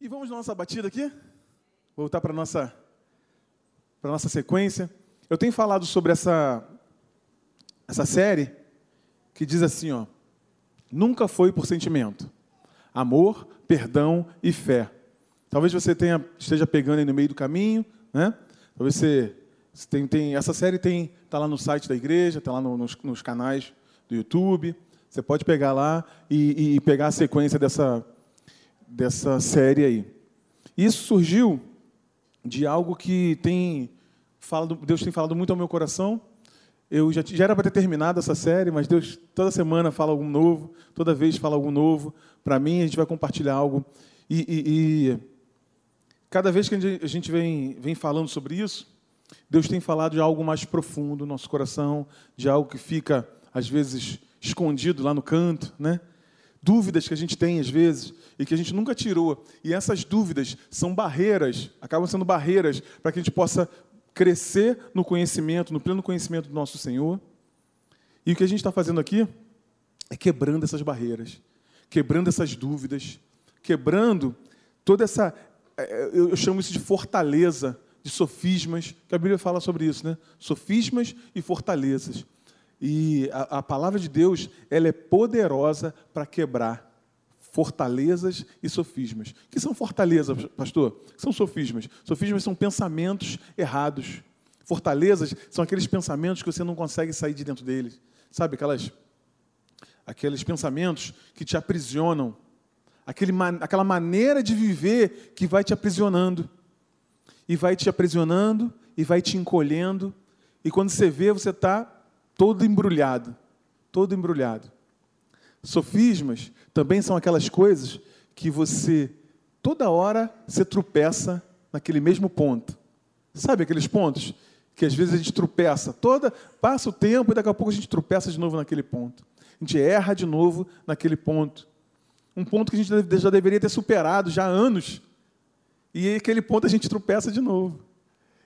E vamos na nossa batida aqui? Voltar para a nossa, nossa sequência. Eu tenho falado sobre essa, essa série que diz assim, ó. Nunca foi por sentimento. Amor, perdão e fé. Talvez você tenha, esteja pegando aí no meio do caminho, né? Talvez você tem, tem essa série tem está lá no site da igreja, está lá no, nos, nos, canais do YouTube. Você pode pegar lá e, e pegar a sequência dessa dessa série aí. Isso surgiu de algo que tem falado, Deus tem falado muito ao meu coração. Eu já, já era para ter terminado essa série, mas Deus toda semana fala algo novo, toda vez fala algo novo. Para mim, a gente vai compartilhar algo. E, e, e, cada vez que a gente vem, vem falando sobre isso, Deus tem falado de algo mais profundo no nosso coração, de algo que fica, às vezes, escondido lá no canto, né? Dúvidas que a gente tem às vezes e que a gente nunca tirou. E essas dúvidas são barreiras, acabam sendo barreiras para que a gente possa crescer no conhecimento, no pleno conhecimento do nosso Senhor. E o que a gente está fazendo aqui é quebrando essas barreiras, quebrando essas dúvidas, quebrando toda essa. É, é, eu chamo isso de fortaleza, de sofismas, que a Bíblia fala sobre isso, né? Sofismas e fortalezas. E a, a palavra de Deus, ela é poderosa para quebrar fortalezas e sofismas. O que são fortalezas, pastor? O que são sofismas? Sofismas são pensamentos errados. Fortalezas são aqueles pensamentos que você não consegue sair de dentro deles. Sabe, aquelas, aqueles pensamentos que te aprisionam. Aquele, aquela maneira de viver que vai te aprisionando. E vai te aprisionando, e vai te encolhendo. E quando você vê, você está todo embrulhado, todo embrulhado. Sofismas também são aquelas coisas que você toda hora você tropeça naquele mesmo ponto. Sabe aqueles pontos que às vezes a gente tropeça, toda passa o tempo e daqui a pouco a gente tropeça de novo naquele ponto. A gente erra de novo naquele ponto. Um ponto que a gente já deveria ter superado já há anos. E aquele ponto a gente tropeça de novo.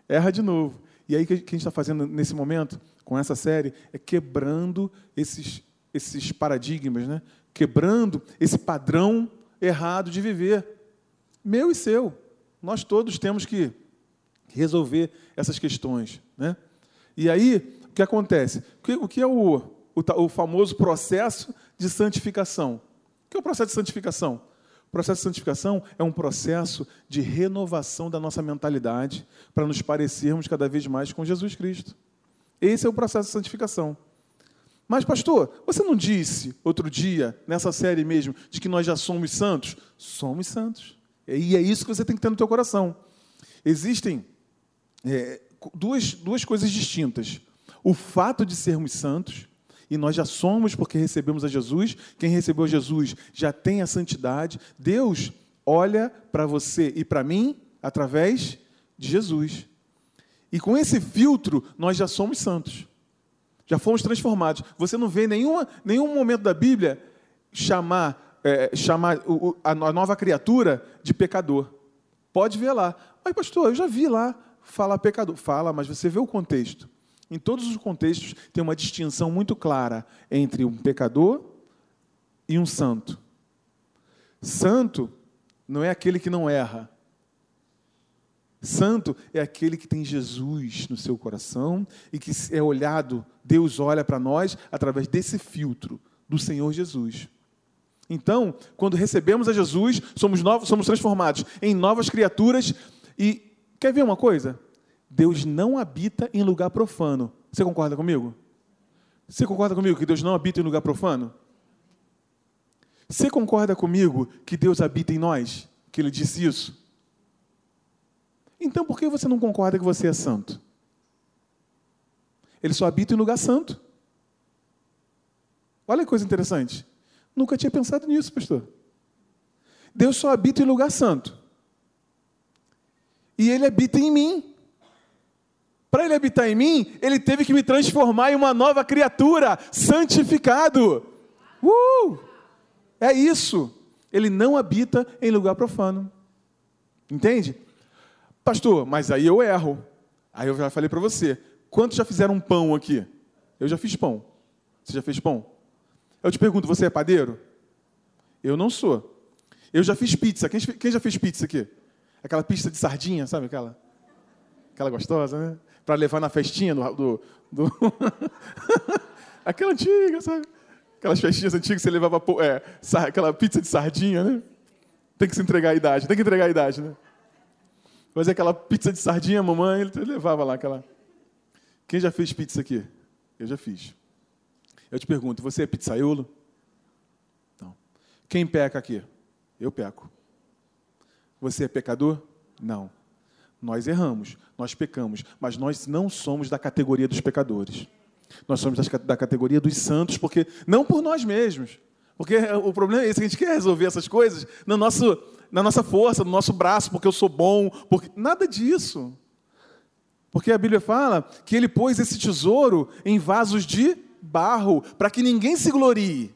Erra de novo. E aí o que a gente está fazendo nesse momento? com essa série é quebrando esses, esses paradigmas, né? quebrando esse padrão errado de viver, meu e seu. Nós todos temos que resolver essas questões. Né? E aí, o que acontece? O que é o, o, o famoso processo de santificação? O que é o processo de santificação? Processo de santificação é um processo de renovação da nossa mentalidade para nos parecermos cada vez mais com Jesus Cristo. Esse é o processo de santificação. Mas, pastor, você não disse outro dia, nessa série mesmo, de que nós já somos santos? Somos santos. E é isso que você tem que ter no teu coração. Existem é, duas, duas coisas distintas. O fato de sermos santos, e nós já somos porque recebemos a Jesus. Quem recebeu Jesus já tem a santidade. Deus olha para você e para mim através de Jesus. E com esse filtro, nós já somos santos. Já fomos transformados. Você não vê nenhuma, nenhum momento da Bíblia chamar, é, chamar a nova criatura de pecador. Pode ver lá. Mas, pastor, eu já vi lá falar pecador. Fala, mas você vê o contexto. Em todos os contextos, tem uma distinção muito clara entre um pecador e um santo. Santo não é aquele que não erra. Santo é aquele que tem Jesus no seu coração e que é olhado, Deus olha para nós através desse filtro do Senhor Jesus. Então, quando recebemos a Jesus, somos novos, somos transformados em novas criaturas e quer ver uma coisa? Deus não habita em lugar profano. Você concorda comigo? Você concorda comigo que Deus não habita em lugar profano? Você concorda comigo que Deus habita em nós? Que ele disse isso? Então por que você não concorda que você é santo? Ele só habita em lugar santo. Olha que coisa interessante. Nunca tinha pensado nisso, pastor. Deus só habita em lugar santo. E ele habita em mim. Para ele habitar em mim, ele teve que me transformar em uma nova criatura, santificado. Uh! É isso. Ele não habita em lugar profano. Entende? Pastor, mas aí eu erro. Aí eu já falei para você: quantos já fizeram pão aqui? Eu já fiz pão. Você já fez pão? Eu te pergunto: você é padeiro? Eu não sou. Eu já fiz pizza. Quem, quem já fez pizza aqui? Aquela pizza de sardinha, sabe aquela? Aquela gostosa, né? Para levar na festinha do. do, do... aquela antiga, sabe? Aquelas festinhas antigas que você levava é, aquela pizza de sardinha, né? Tem que se entregar a idade, tem que entregar a idade, né? Fazer aquela pizza de sardinha, mamãe, ele levava lá aquela. Quem já fez pizza aqui? Eu já fiz. Eu te pergunto, você é pizzaiolo? Não. Quem peca aqui? Eu peco. Você é pecador? Não. Nós erramos, nós pecamos, mas nós não somos da categoria dos pecadores. Nós somos da categoria dos santos, porque não por nós mesmos. Porque o problema é esse, a gente quer resolver essas coisas no nosso, na nossa força, no nosso braço, porque eu sou bom, porque nada disso. Porque a Bíblia fala que ele pôs esse tesouro em vasos de barro, para que ninguém se glorie,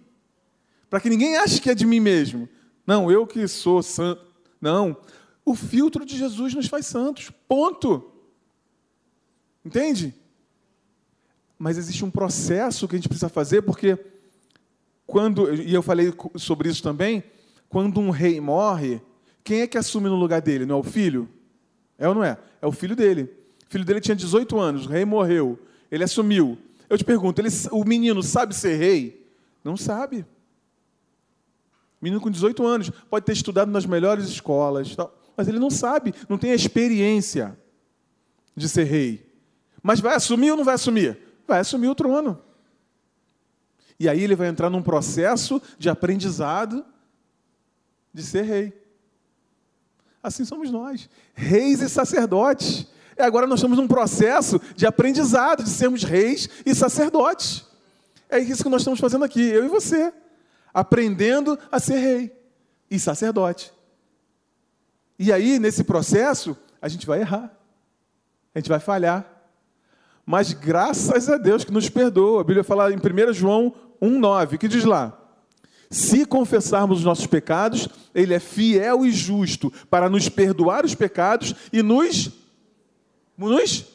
para que ninguém ache que é de mim mesmo. Não, eu que sou santo. Não, o filtro de Jesus nos faz santos. Ponto. Entende? Mas existe um processo que a gente precisa fazer, porque quando, e eu falei sobre isso também, quando um rei morre, quem é que assume no lugar dele? Não é o filho? É ou não é? É o filho dele. O filho dele tinha 18 anos, o rei morreu, ele assumiu. Eu te pergunto, ele, o menino sabe ser rei? Não sabe. Menino com 18 anos, pode ter estudado nas melhores escolas, mas ele não sabe, não tem a experiência de ser rei. Mas vai assumir ou não vai assumir? vai assumir o trono. E aí ele vai entrar num processo de aprendizado de ser rei. Assim somos nós, reis e sacerdotes. E agora nós estamos num processo de aprendizado de sermos reis e sacerdotes. É isso que nós estamos fazendo aqui, eu e você, aprendendo a ser rei e sacerdote. E aí, nesse processo, a gente vai errar, a gente vai falhar, mas graças a Deus que nos perdoa. A Bíblia fala em 1 João 1,9, que diz lá: Se confessarmos os nossos pecados, Ele é fiel e justo para nos perdoar os pecados e nos, nos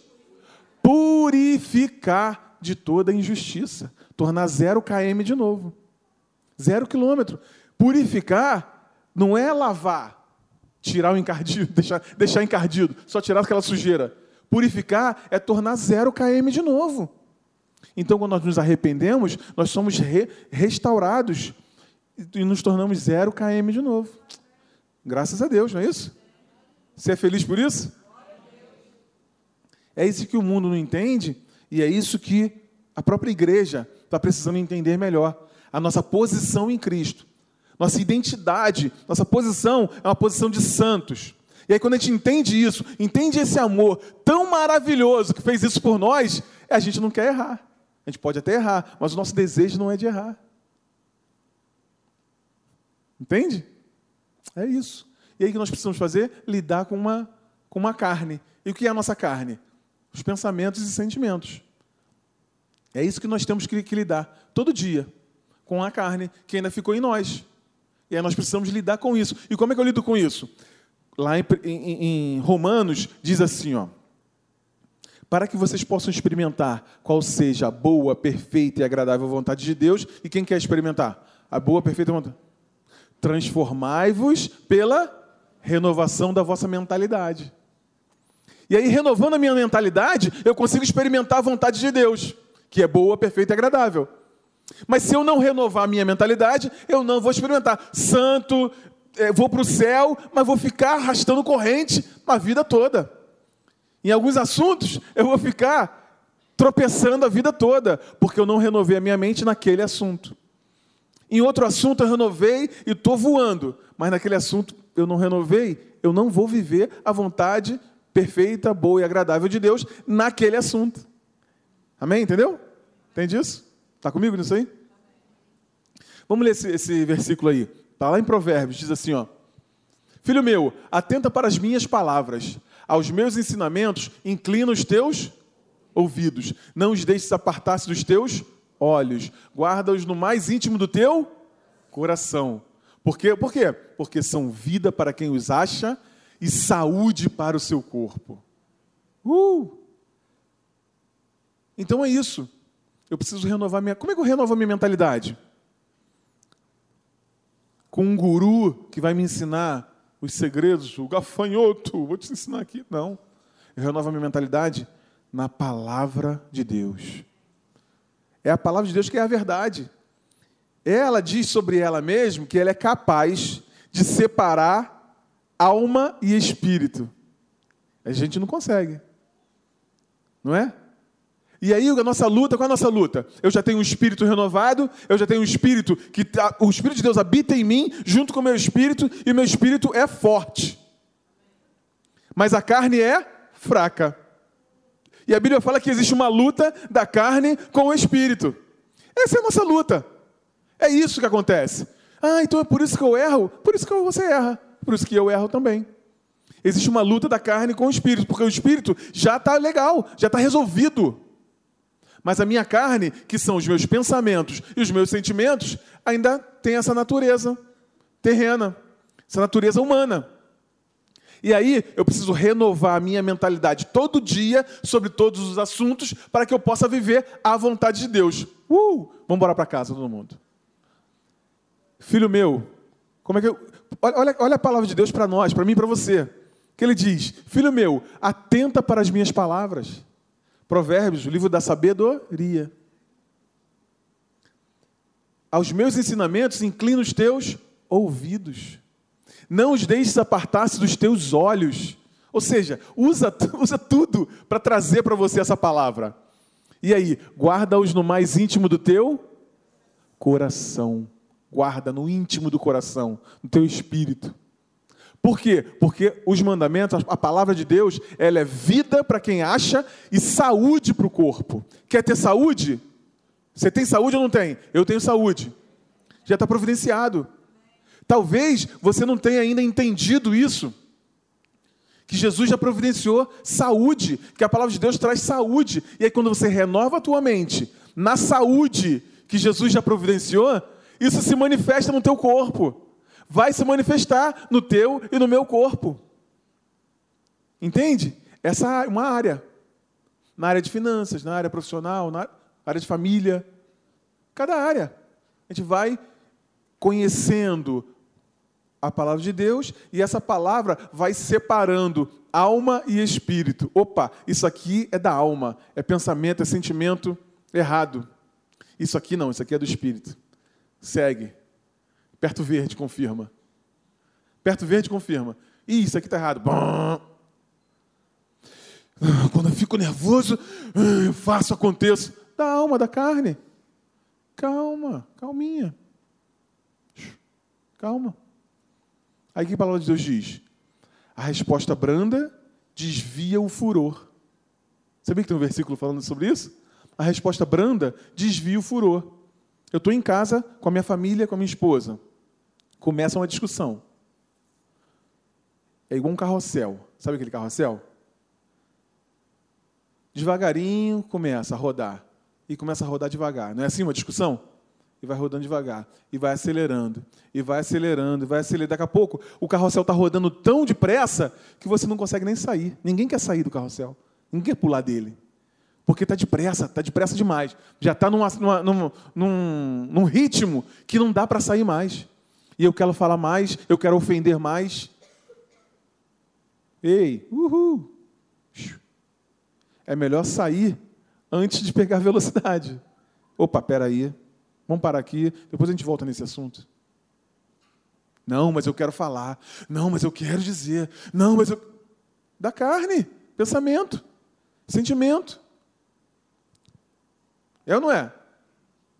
purificar de toda injustiça. Tornar zero km de novo. Zero quilômetro. Purificar não é lavar, tirar o encardido, deixar, deixar encardido, só tirar aquela sujeira. Purificar é tornar zero km de novo. Então, quando nós nos arrependemos, nós somos re restaurados e nos tornamos zero km de novo. Graças a Deus, não é isso? Você é feliz por isso? É isso que o mundo não entende e é isso que a própria igreja está precisando entender melhor. A nossa posição em Cristo, nossa identidade, nossa posição é uma posição de santos. E aí, quando a gente entende isso, entende esse amor tão maravilhoso que fez isso por nós, a gente não quer errar. A gente pode até errar, mas o nosso desejo não é de errar. Entende? É isso. E aí o que nós precisamos fazer? Lidar com uma, com uma carne. E o que é a nossa carne? Os pensamentos e sentimentos. É isso que nós temos que, que lidar todo dia com a carne que ainda ficou em nós. E aí nós precisamos lidar com isso. E como é que eu lido com isso? lá em, em, em Romanos, diz assim, ó. Para que vocês possam experimentar qual seja a boa, perfeita e agradável vontade de Deus. E quem quer experimentar? A boa, perfeita vontade. Transformai-vos pela renovação da vossa mentalidade. E aí, renovando a minha mentalidade, eu consigo experimentar a vontade de Deus, que é boa, perfeita e agradável. Mas se eu não renovar a minha mentalidade, eu não vou experimentar. Santo, é, vou para o céu, mas vou ficar arrastando corrente a vida toda. Em alguns assuntos, eu vou ficar tropeçando a vida toda, porque eu não renovei a minha mente naquele assunto. Em outro assunto, eu renovei e estou voando, mas naquele assunto eu não renovei, eu não vou viver a vontade perfeita, boa e agradável de Deus naquele assunto. Amém? Entendeu? Entende isso? Está comigo nisso aí? Vamos ler esse, esse versículo aí. Está lá em Provérbios, diz assim: ó, Filho meu, atenta para as minhas palavras, aos meus ensinamentos, inclina os teus ouvidos, não os deixes apartar-se dos teus olhos, guarda-os no mais íntimo do teu coração. Por quê? Por quê? Porque são vida para quem os acha e saúde para o seu corpo. Uh! Então é isso. Eu preciso renovar minha. Como é que eu renovo a minha mentalidade? com um guru que vai me ensinar os segredos, o gafanhoto, vou te ensinar aqui. Não. Eu renovo a minha mentalidade na palavra de Deus. É a palavra de Deus que é a verdade. Ela diz sobre ela mesma que ela é capaz de separar alma e espírito. A gente não consegue. Não é? E aí a nossa luta, qual é a nossa luta? Eu já tenho um espírito renovado, eu já tenho um espírito que tá, o espírito de Deus habita em mim, junto com o meu espírito, e o meu espírito é forte. Mas a carne é fraca. E a Bíblia fala que existe uma luta da carne com o espírito. Essa é a nossa luta. É isso que acontece. Ah, então é por isso que eu erro? Por isso que você erra. Por isso que eu erro também. Existe uma luta da carne com o espírito, porque o espírito já está legal, já está resolvido. Mas a minha carne, que são os meus pensamentos e os meus sentimentos, ainda tem essa natureza terrena, essa natureza humana. E aí eu preciso renovar a minha mentalidade todo dia sobre todos os assuntos para que eu possa viver a vontade de Deus. Uh! Vamos embora para casa, todo mundo. Filho meu, como é que eu... olha, olha a palavra de Deus para nós, para mim e para você. Que ele diz: Filho meu, atenta para as minhas palavras. Provérbios, o livro da sabedoria. Aos meus ensinamentos inclina os teus ouvidos. Não os deixes apartar-se dos teus olhos. Ou seja, usa, usa tudo para trazer para você essa palavra. E aí, guarda-os no mais íntimo do teu coração. Guarda no íntimo do coração, no teu espírito. Por quê? Porque os mandamentos, a palavra de Deus, ela é vida para quem acha e saúde para o corpo. Quer ter saúde? Você tem saúde ou não tem? Eu tenho saúde. Já está providenciado. Talvez você não tenha ainda entendido isso. Que Jesus já providenciou saúde, que a palavra de Deus traz saúde. E aí, quando você renova a tua mente na saúde que Jesus já providenciou, isso se manifesta no teu corpo. Vai se manifestar no teu e no meu corpo. Entende? Essa é uma área. Na área de finanças, na área profissional, na área de família. Cada área. A gente vai conhecendo a palavra de Deus e essa palavra vai separando alma e espírito. Opa, isso aqui é da alma, é pensamento, é sentimento errado. Isso aqui não, isso aqui é do espírito. Segue. Perto verde, confirma. Perto verde, confirma. Ih, isso aqui está errado. Bom. Quando eu fico nervoso, eu faço, aconteço. Da alma, da carne. Calma, calminha. Calma. Aí que a palavra de Deus diz? A resposta branda desvia o furor. Sabia que tem um versículo falando sobre isso? A resposta branda desvia o furor. Eu estou em casa com a minha família, com a minha esposa. Começa uma discussão. É igual um carrossel. Sabe aquele carrossel? Devagarinho começa a rodar. E começa a rodar devagar. Não é assim uma discussão? e vai rodando devagar, e vai acelerando, e vai acelerando, e vai acelerando. Daqui a pouco, o carrossel está rodando tão depressa que você não consegue nem sair. Ninguém quer sair do carrossel, ninguém quer pular dele. Porque está depressa, está depressa demais. Já está num, num, num, ritmo que não dá para sair mais. E eu quero falar mais, eu quero ofender mais. Ei, uhul! É melhor sair antes de pegar velocidade. Opa, peraí. Vamos parar aqui, depois a gente volta nesse assunto. Não, mas eu quero falar. Não, mas eu quero dizer. Não, mas eu. Da carne, pensamento, sentimento. É ou não é?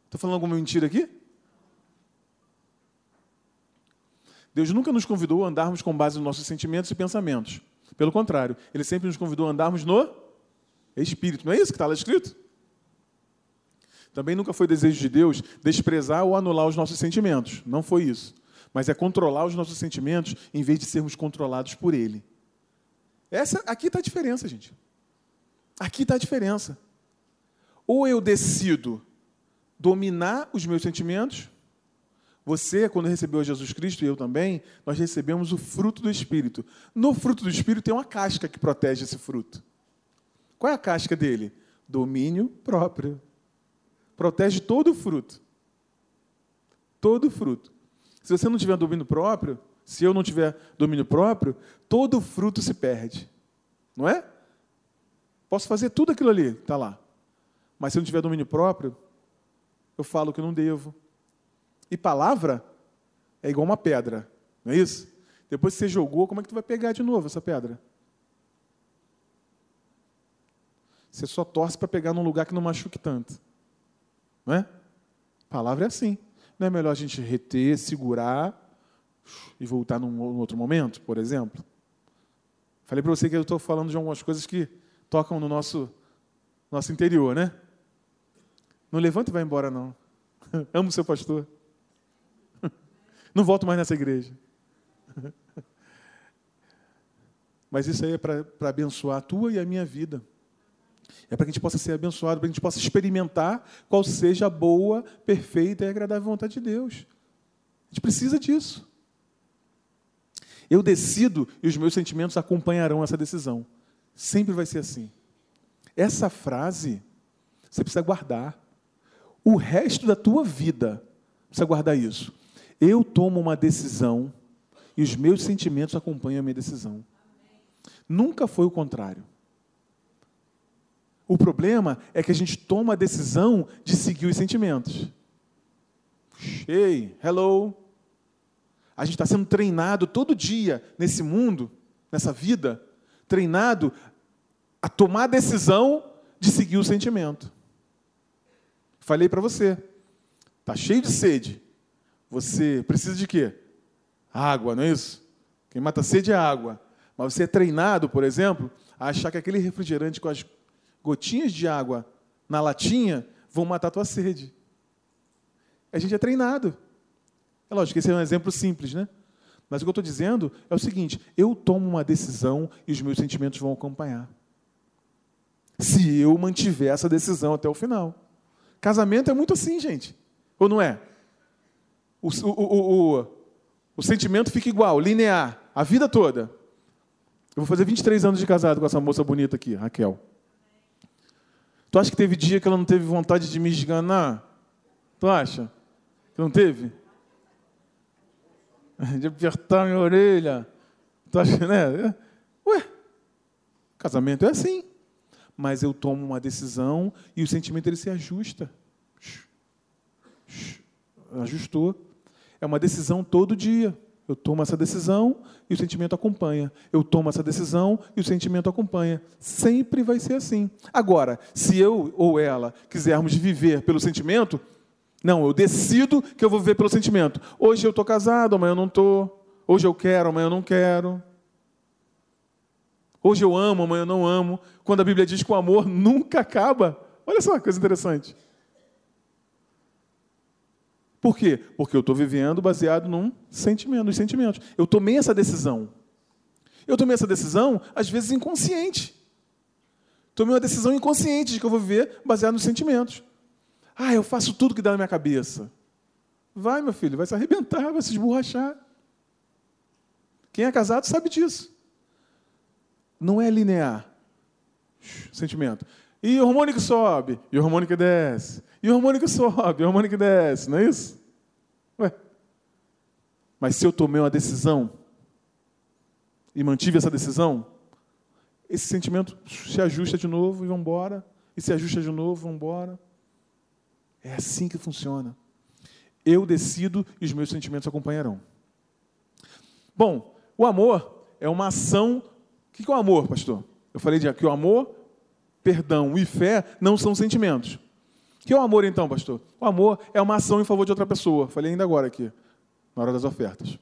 Estou falando alguma mentira aqui? Deus nunca nos convidou a andarmos com base nos nossos sentimentos e pensamentos. Pelo contrário, Ele sempre nos convidou a andarmos no Espírito. Não é isso que está lá escrito? Também nunca foi desejo de Deus desprezar ou anular os nossos sentimentos. Não foi isso. Mas é controlar os nossos sentimentos em vez de sermos controlados por Ele. Essa, aqui está a diferença, gente. Aqui está a diferença. Ou eu decido dominar os meus sentimentos. Você, quando recebeu Jesus Cristo e eu também, nós recebemos o fruto do Espírito. No fruto do Espírito tem uma casca que protege esse fruto. Qual é a casca dele? Domínio próprio. Protege todo o fruto. Todo o fruto. Se você não tiver domínio próprio, se eu não tiver domínio próprio, todo fruto se perde. Não é? Posso fazer tudo aquilo ali, está lá. Mas se eu não tiver domínio próprio, eu falo que não devo. E palavra é igual uma pedra, não é isso? Depois que você jogou, como é que tu vai pegar de novo essa pedra? Você só torce para pegar num lugar que não machuque tanto. Não é? palavra é assim. Não é melhor a gente reter, segurar e voltar num outro momento, por exemplo? Falei para você que eu estou falando de algumas coisas que tocam no nosso, nosso interior, né? Não levanta e vai embora, não. Amo seu pastor. Não volto mais nessa igreja. Mas isso aí é para abençoar a tua e a minha vida. É para que a gente possa ser abençoado, para que a gente possa experimentar qual seja a boa, perfeita e agradável vontade de Deus. A gente precisa disso. Eu decido e os meus sentimentos acompanharão essa decisão. Sempre vai ser assim. Essa frase você precisa guardar. O resto da tua vida precisa guardar isso. Eu tomo uma decisão e os meus sentimentos acompanham a minha decisão. Nunca foi o contrário. O problema é que a gente toma a decisão de seguir os sentimentos. Hey, hello. A gente está sendo treinado todo dia nesse mundo, nessa vida, treinado a tomar a decisão de seguir o sentimento. Falei para você, está cheio de sede. Você precisa de quê? Água, não é isso? Quem mata sede é água. Mas você é treinado, por exemplo, a achar que aquele refrigerante com as gotinhas de água na latinha vão matar a tua sede. A gente é treinado. É lógico que esse é um exemplo simples, né? Mas o que eu estou dizendo é o seguinte: eu tomo uma decisão e os meus sentimentos vão acompanhar. Se eu mantiver essa decisão até o final. Casamento é muito assim, gente. Ou não é? O, o, o, o, sentimento fica igual, linear, a vida toda. Eu vou fazer 23 anos de casado com essa moça bonita aqui, Raquel. Tu acha que teve dia que ela não teve vontade de me esganar? Tu acha? Que não teve? De apertar minha orelha. Tu acha, né? Ué, casamento é assim. Mas eu tomo uma decisão e o sentimento ele se ajusta. Ajustou. É uma decisão todo dia. Eu tomo essa decisão e o sentimento acompanha. Eu tomo essa decisão e o sentimento acompanha. Sempre vai ser assim. Agora, se eu ou ela quisermos viver pelo sentimento, não, eu decido que eu vou viver pelo sentimento. Hoje eu estou casado, amanhã eu não estou. Hoje eu quero, amanhã eu não quero. Hoje eu amo, amanhã eu não amo. Quando a Bíblia diz que o amor nunca acaba. Olha só que coisa interessante. Por quê? Porque eu estou vivendo baseado num sentimento, nos sentimentos. Eu tomei essa decisão. Eu tomei essa decisão, às vezes, inconsciente. Tomei uma decisão inconsciente de que eu vou viver baseado nos sentimentos. Ah, eu faço tudo que dá na minha cabeça. Vai, meu filho, vai se arrebentar, vai se esborrachar. Quem é casado sabe disso. Não é linear. Sentimento. E o hormônio que sobe, e o hormônio que desce. E o hormônio que sobe, e o hormônio que desce, não é isso? Ué. Mas se eu tomei uma decisão e mantive essa decisão, esse sentimento se ajusta de novo e vamos embora, e se ajusta de novo, vamos embora. É assim que funciona. Eu decido e os meus sentimentos acompanharão. Bom, o amor é uma ação. O que é o amor, pastor? Eu falei de que o amor, perdão e fé não são sentimentos. O que é o amor, então, pastor? O amor é uma ação em favor de outra pessoa. Falei ainda agora aqui, na hora das ofertas.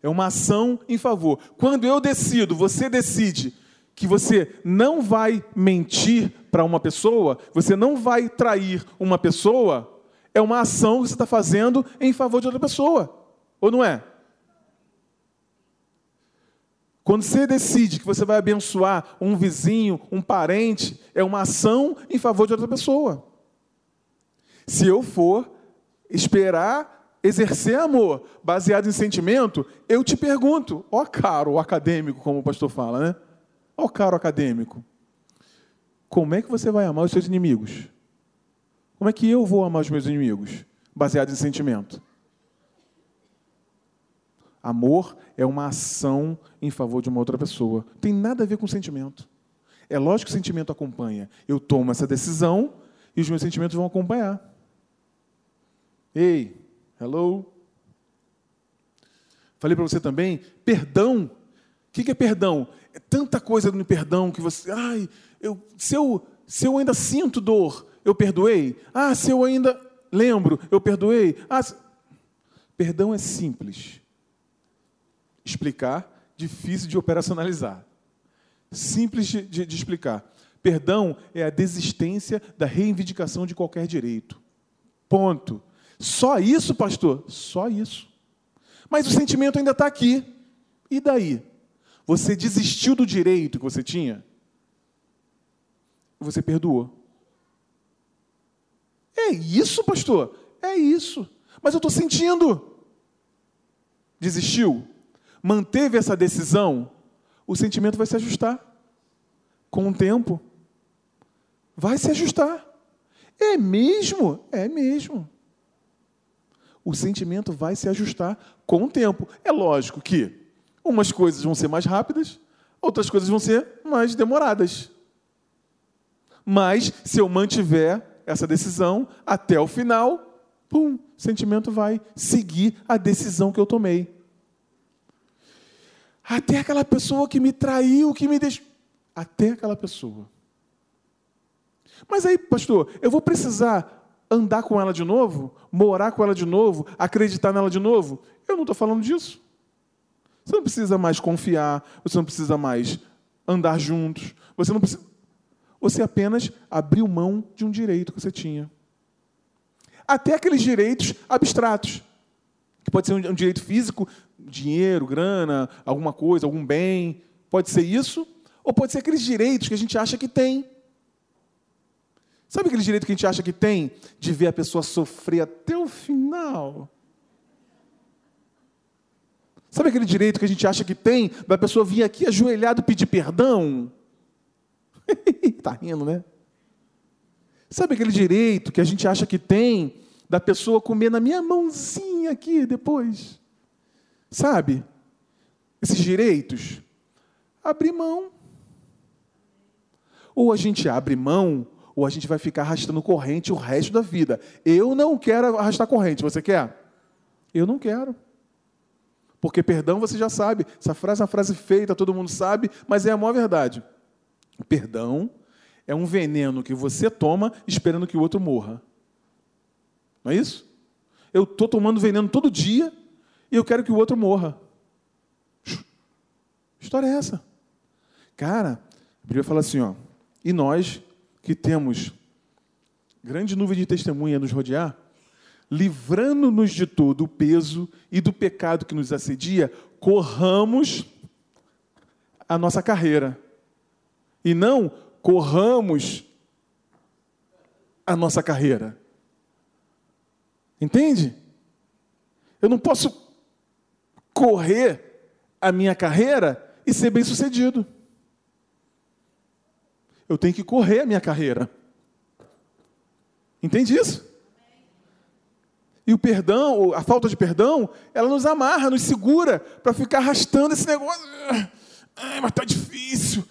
É uma ação em favor. Quando eu decido, você decide que você não vai mentir para uma pessoa, você não vai trair uma pessoa, é uma ação que você está fazendo em favor de outra pessoa. Ou não é? Quando você decide que você vai abençoar um vizinho, um parente, é uma ação em favor de outra pessoa. Se eu for esperar exercer amor baseado em sentimento, eu te pergunto, ó caro acadêmico, como o pastor fala, né? Ó caro acadêmico, como é que você vai amar os seus inimigos? Como é que eu vou amar os meus inimigos? Baseado em sentimento. Amor é uma ação em favor de uma outra pessoa. Tem nada a ver com sentimento. É lógico que o sentimento acompanha. Eu tomo essa decisão e os meus sentimentos vão acompanhar. Ei, hello? Falei para você também, perdão. O que é perdão? É tanta coisa no perdão que você. Ai, eu, se, eu, se eu ainda sinto dor, eu perdoei? Ah, se eu ainda lembro, eu perdoei? Ah, se... Perdão é simples. Explicar, difícil de operacionalizar. Simples de, de, de explicar. Perdão é a desistência da reivindicação de qualquer direito. Ponto. Só isso, pastor? Só isso. Mas o sentimento ainda está aqui. E daí? Você desistiu do direito que você tinha? Você perdoou. É isso, pastor? É isso. Mas eu estou sentindo. Desistiu? Manteve essa decisão? O sentimento vai se ajustar. Com o tempo. Vai se ajustar. É mesmo? É mesmo. O sentimento vai se ajustar com o tempo. É lógico que umas coisas vão ser mais rápidas, outras coisas vão ser mais demoradas. Mas se eu mantiver essa decisão até o final, pum, o sentimento vai seguir a decisão que eu tomei. Até aquela pessoa que me traiu, que me deixou. Até aquela pessoa. Mas aí, pastor, eu vou precisar andar com ela de novo? Morar com ela de novo? Acreditar nela de novo? Eu não estou falando disso. Você não precisa mais confiar, você não precisa mais andar juntos, você não precisa. Você apenas abriu mão de um direito que você tinha. Até aqueles direitos abstratos, que pode ser um direito físico, dinheiro, grana, alguma coisa, algum bem, pode ser isso, ou pode ser aqueles direitos que a gente acha que tem. Sabe aquele direito que a gente acha que tem de ver a pessoa sofrer até o final? Sabe aquele direito que a gente acha que tem da pessoa vir aqui ajoelhado pedir perdão? Está rindo, né? Sabe aquele direito que a gente acha que tem da pessoa comer na minha mãozinha aqui depois? Sabe? Esses direitos? Abrir mão. Ou a gente abre mão ou a gente vai ficar arrastando corrente o resto da vida. Eu não quero arrastar corrente, você quer? Eu não quero. Porque perdão você já sabe. Essa frase é uma frase feita, todo mundo sabe, mas é a maior verdade. Perdão é um veneno que você toma esperando que o outro morra. Não é isso? Eu estou tomando veneno todo dia e eu quero que o outro morra. história é essa? Cara, a Bíblia fala assim, ó. E nós, que temos grande nuvem de testemunha nos rodear, livrando-nos de todo o peso e do pecado que nos assedia, corramos a nossa carreira. E não corramos a nossa carreira. Entende? Eu não posso correr a minha carreira e ser bem-sucedido. Eu tenho que correr a minha carreira. Entende isso? E o perdão, a falta de perdão, ela nos amarra, nos segura para ficar arrastando esse negócio. Ah, mas está difícil.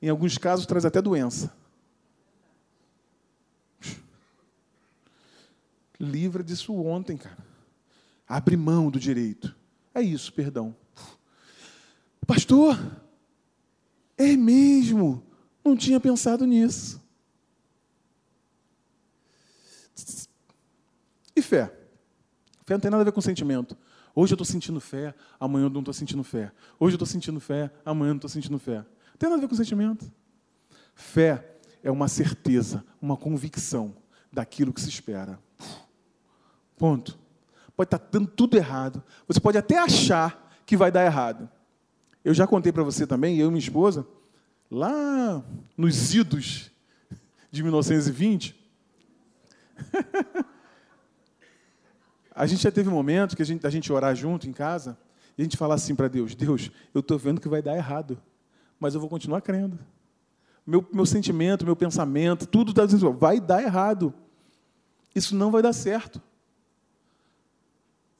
Em alguns casos traz até doença. Livra disso ontem, cara. Abre mão do direito. É isso, perdão. Pastor, é mesmo? Não tinha pensado nisso. E fé? Fé não tem nada a ver com sentimento. Hoje eu estou sentindo fé, amanhã eu não estou sentindo fé. Hoje eu estou sentindo fé, amanhã eu não estou sentindo fé. Não tem nada a ver com sentimento. Fé é uma certeza, uma convicção daquilo que se espera. Ponto. Pode estar tá dando tudo errado. Você pode até achar que vai dar errado. Eu já contei para você também, eu e minha esposa, lá nos idos de 1920, a gente já teve um momento que a gente, a gente orar junto em casa e a gente falar assim para Deus: Deus, eu estou vendo que vai dar errado, mas eu vou continuar crendo. Meu, meu sentimento, meu pensamento, tudo está dizendo: vai dar errado. Isso não vai dar certo.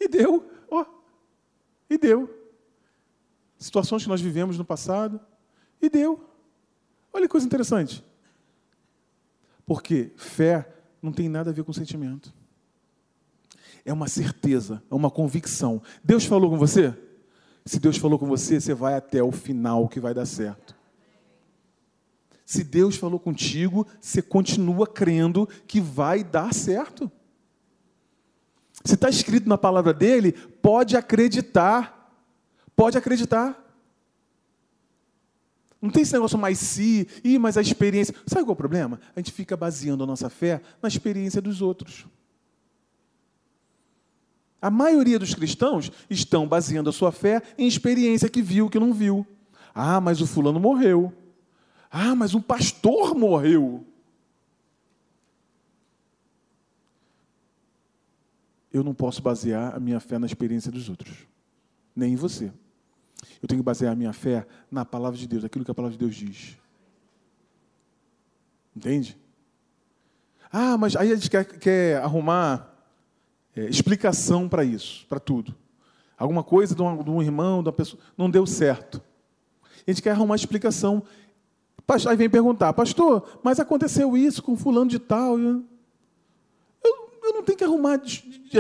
E deu, ó. E deu. Situações que nós vivemos no passado. E deu. Olha que coisa interessante. Porque fé não tem nada a ver com sentimento. É uma certeza, é uma convicção. Deus falou com você? Se Deus falou com você, você vai até o final que vai dar certo. Se Deus falou contigo, você continua crendo que vai dar certo. Se está escrito na palavra dele, pode acreditar. Pode acreditar. Não tem esse negócio mais se, e mas a experiência. Sabe qual é o problema? A gente fica baseando a nossa fé na experiência dos outros. A maioria dos cristãos estão baseando a sua fé em experiência que viu, que não viu. Ah, mas o fulano morreu. Ah, mas um pastor morreu. Eu não posso basear a minha fé na experiência dos outros, nem em você. Eu tenho que basear a minha fé na palavra de Deus, aquilo que a palavra de Deus diz. Entende? Ah, mas aí a gente quer, quer arrumar é, explicação para isso, para tudo. Alguma coisa de um, de um irmão, uma pessoa, não deu certo. A gente quer arrumar explicação. Aí vem perguntar, pastor, mas aconteceu isso com fulano de tal. Eu não tenho que arrumar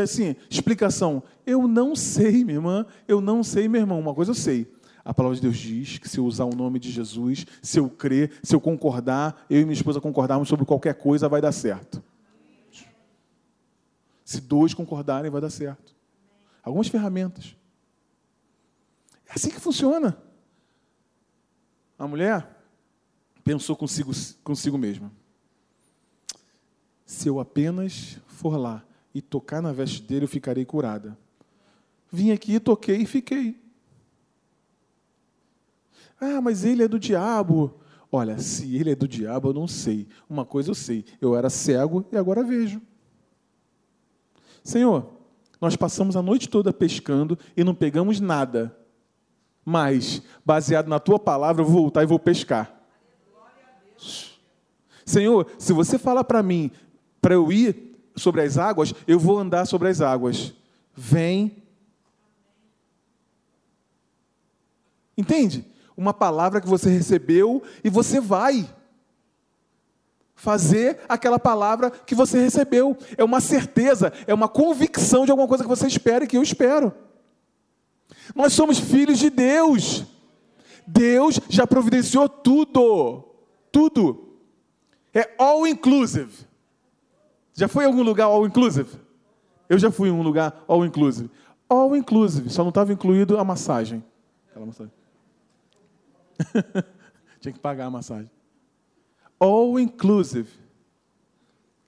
assim, explicação. Eu não sei, minha irmã. Eu não sei, meu irmão. Uma coisa eu sei. A palavra de Deus diz que se eu usar o nome de Jesus, se eu crer, se eu concordar, eu e minha esposa concordarmos sobre qualquer coisa, vai dar certo. Se dois concordarem, vai dar certo. Algumas ferramentas. É assim que funciona. A mulher pensou consigo, consigo mesma. Se eu apenas for lá e tocar na veste dele, eu ficarei curada. Vim aqui, toquei e fiquei. Ah, mas ele é do diabo. Olha, se ele é do diabo, eu não sei. Uma coisa eu sei: eu era cego e agora vejo. Senhor, nós passamos a noite toda pescando e não pegamos nada. Mas, baseado na tua palavra, eu vou voltar e vou pescar. Senhor, se você falar para mim, para eu ir sobre as águas, eu vou andar sobre as águas. Vem. Entende? Uma palavra que você recebeu e você vai fazer aquela palavra que você recebeu. É uma certeza, é uma convicção de alguma coisa que você espera e que eu espero. Nós somos filhos de Deus. Deus já providenciou tudo. Tudo. É all inclusive. Já foi em algum lugar all inclusive? Eu já fui em um lugar all inclusive. All inclusive, só não estava incluído a massagem. Aquela massagem. Tinha que pagar a massagem. All inclusive.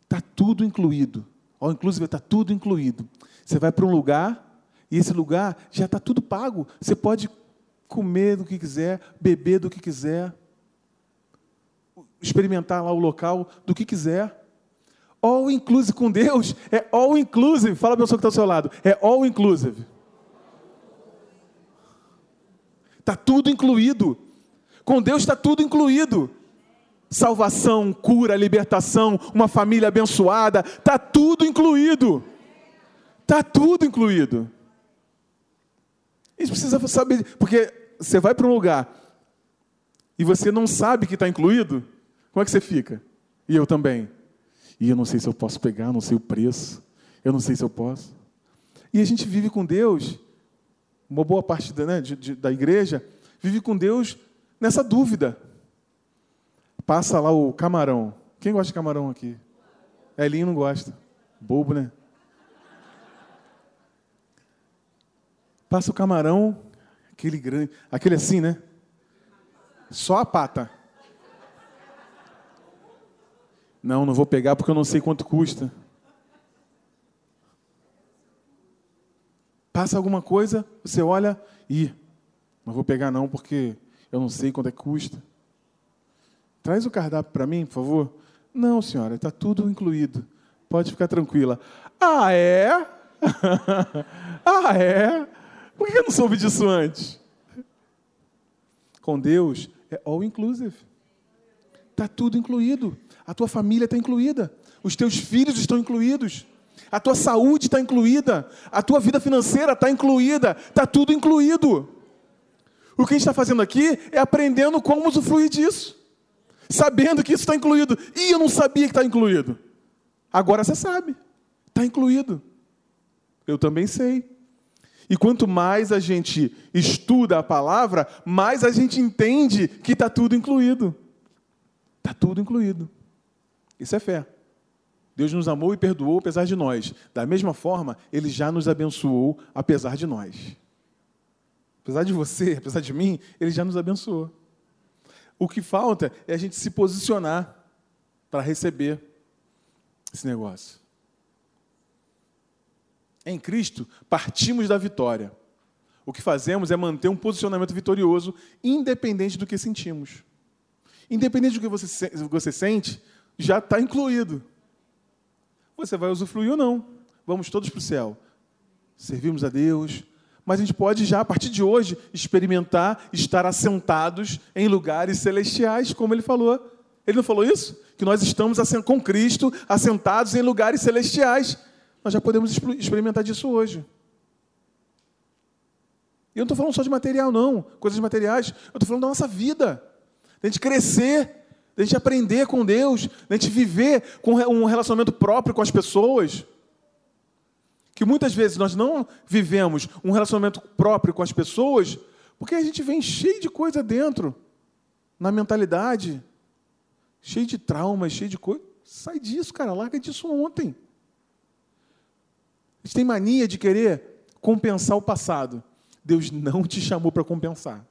Está tudo incluído. All inclusive está tudo incluído. Você vai para um lugar e esse lugar já está tudo pago. Você pode comer do que quiser, beber do que quiser, experimentar lá o local do que quiser. All inclusive com Deus é all inclusive. Fala para a pessoa que está ao seu lado. É all inclusive. Está tudo incluído. Com Deus está tudo incluído salvação, cura, libertação, uma família abençoada, está tudo incluído. Está tudo incluído. A gente precisa saber, porque você vai para um lugar e você não sabe que está incluído, como é que você fica? E eu também. E eu não sei se eu posso pegar, não sei o preço, eu não sei se eu posso. E a gente vive com Deus, uma boa parte da, né, de, de, da igreja vive com Deus nessa dúvida. Passa lá o camarão. Quem gosta de camarão aqui? Elinho não gosta. Bobo, né? Passa o camarão, aquele grande, aquele assim, né? Só a pata. Não, não vou pegar porque eu não sei quanto custa. Passa alguma coisa, você olha e não vou pegar não porque eu não sei quanto é que custa. Traz o cardápio para mim, por favor. Não, senhora, está tudo incluído. Pode ficar tranquila. Ah, é? ah, é? Por que eu não soube disso antes? Com Deus é all inclusive. Está tudo incluído. A tua família está incluída. Os teus filhos estão incluídos. A tua saúde está incluída. A tua vida financeira está incluída. Está tudo incluído. O que a gente está fazendo aqui é aprendendo como usufruir disso. Sabendo que isso está incluído. E eu não sabia que está incluído. Agora você sabe. Está incluído. Eu também sei. E quanto mais a gente estuda a palavra, mais a gente entende que está tudo incluído. Está tudo incluído. Isso é fé. Deus nos amou e perdoou apesar de nós. Da mesma forma, Ele já nos abençoou apesar de nós. Apesar de você, apesar de mim, Ele já nos abençoou. O que falta é a gente se posicionar para receber esse negócio. Em Cristo, partimos da vitória. O que fazemos é manter um posicionamento vitorioso, independente do que sentimos. Independente do que você, você sente, já está incluído. Você vai usufruir ou não. Vamos todos para o céu. Servimos a Deus. Mas a gente pode já, a partir de hoje, experimentar estar assentados em lugares celestiais, como ele falou. Ele não falou isso? Que nós estamos com Cristo assentados em lugares celestiais. Nós já podemos experimentar disso hoje. E eu não estou falando só de material, não, coisas materiais. Eu estou falando da nossa vida, da gente crescer, da gente aprender com Deus, da gente viver com um relacionamento próprio com as pessoas. Que muitas vezes nós não vivemos um relacionamento próprio com as pessoas porque a gente vem cheio de coisa dentro, na mentalidade, cheio de traumas, cheio de coisa. Sai disso, cara, larga disso ontem. A gente tem mania de querer compensar o passado. Deus não te chamou para compensar.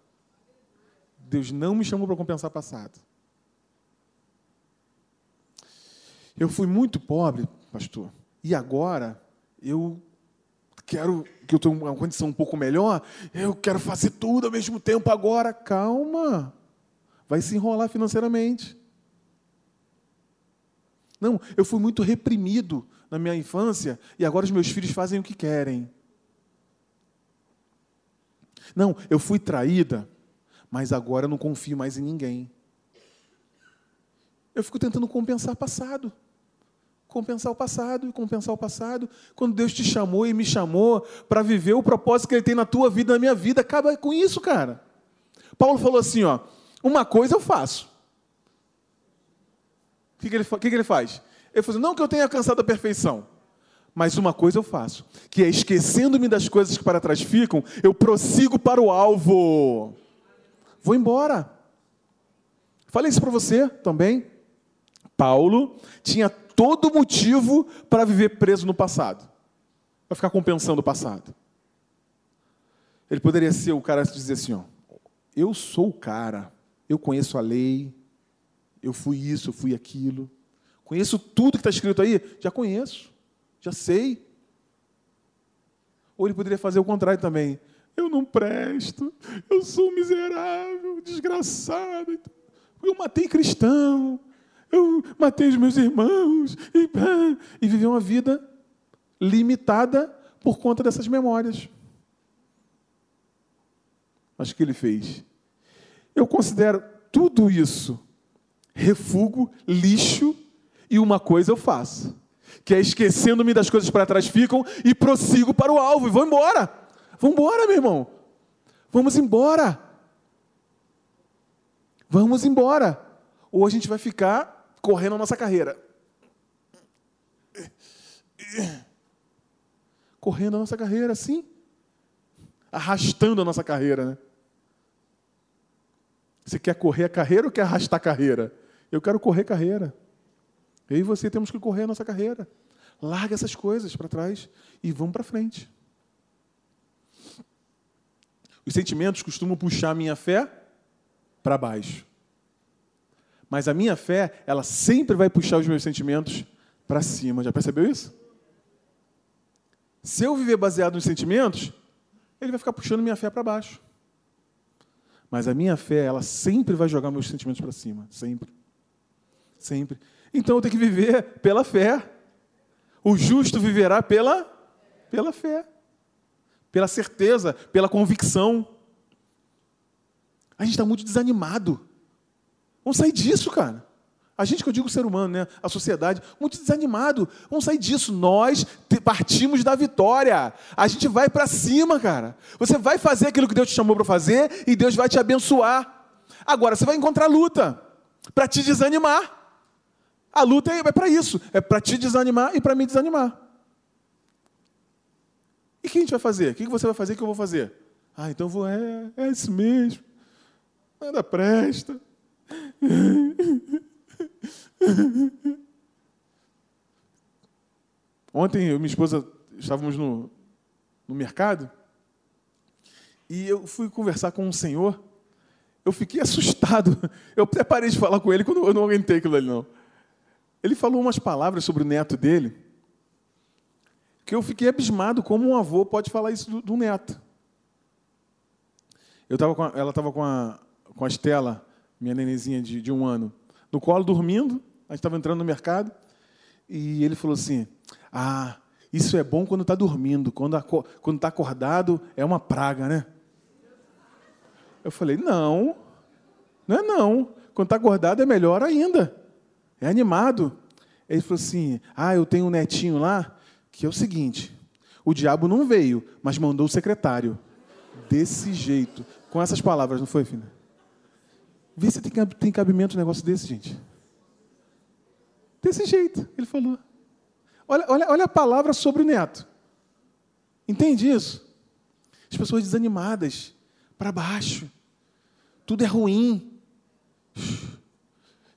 Deus não me chamou para compensar o passado. Eu fui muito pobre, pastor, e agora eu quero que eu tenha uma condição um pouco melhor, eu quero fazer tudo ao mesmo tempo agora. Calma. Vai se enrolar financeiramente. Não, eu fui muito reprimido na minha infância e agora os meus filhos fazem o que querem. Não, eu fui traída, mas agora eu não confio mais em ninguém. Eu fico tentando compensar o passado. Compensar o passado e compensar o passado. Quando Deus te chamou e me chamou para viver o propósito que Ele tem na tua vida, na minha vida, acaba com isso, cara. Paulo falou assim: ó, uma coisa eu faço. O que, que, ele, que, que ele faz? Ele falou assim, não que eu tenha alcançado a perfeição, mas uma coisa eu faço, que é esquecendo-me das coisas que para trás ficam, eu prossigo para o alvo. Vou embora. Falei isso para você também. Paulo tinha todo motivo para viver preso no passado, para ficar compensando o passado. Ele poderia ser o cara que dizer assim: ó, eu sou o cara, eu conheço a lei, eu fui isso, eu fui aquilo. Conheço tudo que está escrito aí? Já conheço, já sei. Ou ele poderia fazer o contrário também. Eu não presto, eu sou miserável, desgraçado. Eu matei cristão, eu matei os meus irmãos, e, e viver uma vida limitada por conta dessas memórias. Mas o que ele fez? Eu considero tudo isso refúgio, lixo e uma coisa eu faço, que é esquecendo-me das coisas para trás ficam e prossigo para o alvo e vou embora. Vamos embora, meu irmão. Vamos embora. Vamos embora. Ou a gente vai ficar correndo a nossa carreira. Correndo a nossa carreira, sim. Arrastando a nossa carreira, né? Você quer correr a carreira ou quer arrastar a carreira? Eu quero correr carreira. Eu e você temos que correr a nossa carreira. Larga essas coisas para trás e vamos para frente. Os sentimentos costumam puxar a minha fé para baixo. Mas a minha fé, ela sempre vai puxar os meus sentimentos para cima. Já percebeu isso? Se eu viver baseado nos sentimentos, ele vai ficar puxando minha fé para baixo. Mas a minha fé, ela sempre vai jogar meus sentimentos para cima. Sempre. Sempre. Então eu tenho que viver pela fé. O justo viverá pela, pela fé, pela certeza, pela convicção. A gente está muito desanimado. Vamos sair disso, cara. A gente que eu digo o ser humano, né? A sociedade, muito desanimado. Vamos sair disso. Nós partimos da vitória. A gente vai para cima, cara. Você vai fazer aquilo que Deus te chamou para fazer e Deus vai te abençoar. Agora você vai encontrar luta para te desanimar. A luta é para isso, é para te desanimar e para me desanimar. E o que a gente vai fazer? O que você vai fazer que eu vou fazer? Ah, então eu vou, é, é isso mesmo. Nada presta. Ontem eu e minha esposa estávamos no, no mercado e eu fui conversar com um senhor. Eu fiquei assustado. Eu até parei de falar com ele quando eu não aguentei aquilo ali, não. Ele falou umas palavras sobre o neto dele que eu fiquei abismado como um avô pode falar isso do, do neto. Eu tava a, ela estava com a, com a Estela, minha nenezinha de, de um ano, no colo dormindo. A gente estava entrando no mercado e ele falou assim: Ah, isso é bom quando está dormindo, quando quando está acordado é uma praga, né? Eu falei: Não, não é não. Quando está acordado é melhor ainda. É animado. Ele falou assim: Ah, eu tenho um netinho lá que é o seguinte: o diabo não veio, mas mandou o secretário. Desse jeito. Com essas palavras, não foi, filha? Vê se tem, cabimento um negócio desse, gente. Desse jeito, ele falou. Olha, olha, olha a palavra sobre o neto. Entende isso? As pessoas desanimadas, para baixo. Tudo é ruim.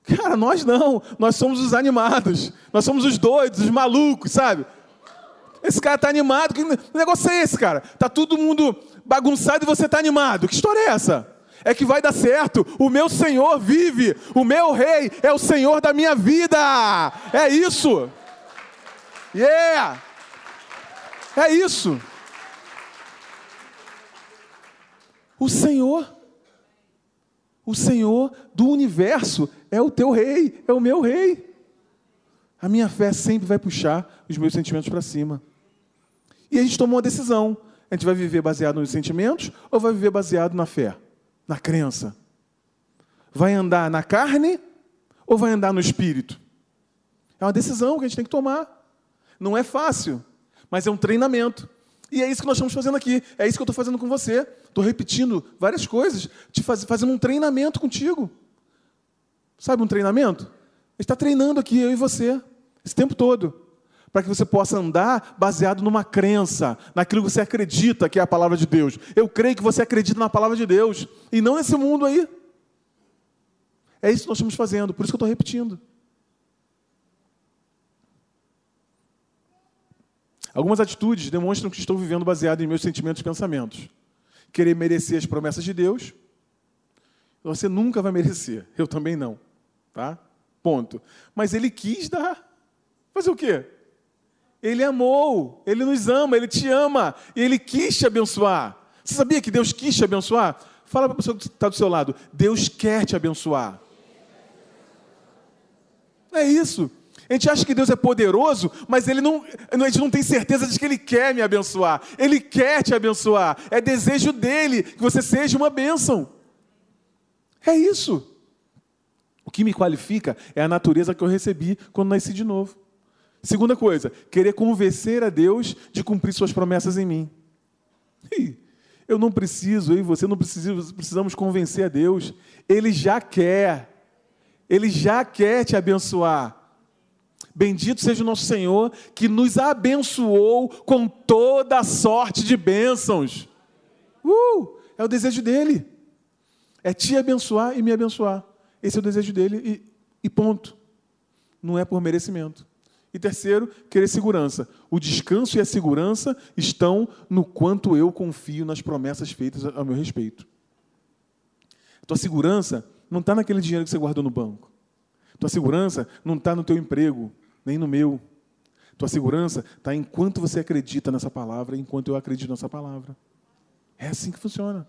Cara, nós não. Nós somos os animados. Nós somos os doidos, os malucos, sabe? Esse cara está animado. Que negócio é esse, cara? Tá todo mundo bagunçado e você está animado. Que história é essa? É que vai dar certo. O meu Senhor vive. O meu rei é o Senhor da minha vida. É isso. Yeah! É isso. O Senhor, o Senhor do universo é o teu rei, é o meu rei. A minha fé sempre vai puxar os meus sentimentos para cima. E a gente tomou uma decisão. A gente vai viver baseado nos sentimentos ou vai viver baseado na fé, na crença? Vai andar na carne ou vai andar no espírito? É uma decisão que a gente tem que tomar. Não é fácil, mas é um treinamento. E é isso que nós estamos fazendo aqui. É isso que eu estou fazendo com você. Estou repetindo várias coisas, te faz, fazendo um treinamento contigo. Sabe um treinamento? Está treinando aqui, eu e você, esse tempo todo para que você possa andar baseado numa crença, naquilo que você acredita que é a palavra de Deus. Eu creio que você acredita na palavra de Deus e não nesse mundo aí. É isso que nós estamos fazendo, por isso que eu estou repetindo. Algumas atitudes demonstram que estou vivendo baseado em meus sentimentos e pensamentos. Querer merecer as promessas de Deus, você nunca vai merecer. Eu também não. Tá? Ponto. Mas ele quis dar. Fazer o quê? Ele amou, Ele nos ama, Ele te ama, e Ele quis te abençoar. Você sabia que Deus quis te abençoar? Fala para a pessoa que está do seu lado, Deus quer te abençoar. É isso. A gente acha que Deus é poderoso, mas ele não, a gente não tem certeza de que Ele quer me abençoar. Ele quer te abençoar. É desejo dele que você seja uma bênção. É isso. O que me qualifica é a natureza que eu recebi quando nasci de novo. Segunda coisa, querer convencer a Deus de cumprir suas promessas em mim. Eu não preciso, eu e você não precisamos, precisamos convencer a Deus. Ele já quer. Ele já quer te abençoar. Bendito seja o nosso Senhor que nos abençoou com toda a sorte de bênçãos. Uh, é o desejo dele. É te abençoar e me abençoar. Esse é o desejo dele e, e ponto. Não é por merecimento. E terceiro, querer segurança. O descanso e a segurança estão no quanto eu confio nas promessas feitas a meu respeito. Tua segurança não está naquele dinheiro que você guardou no banco. Tua segurança não está no teu emprego, nem no meu. Tua segurança está enquanto você acredita nessa palavra, enquanto eu acredito nessa palavra. É assim que funciona.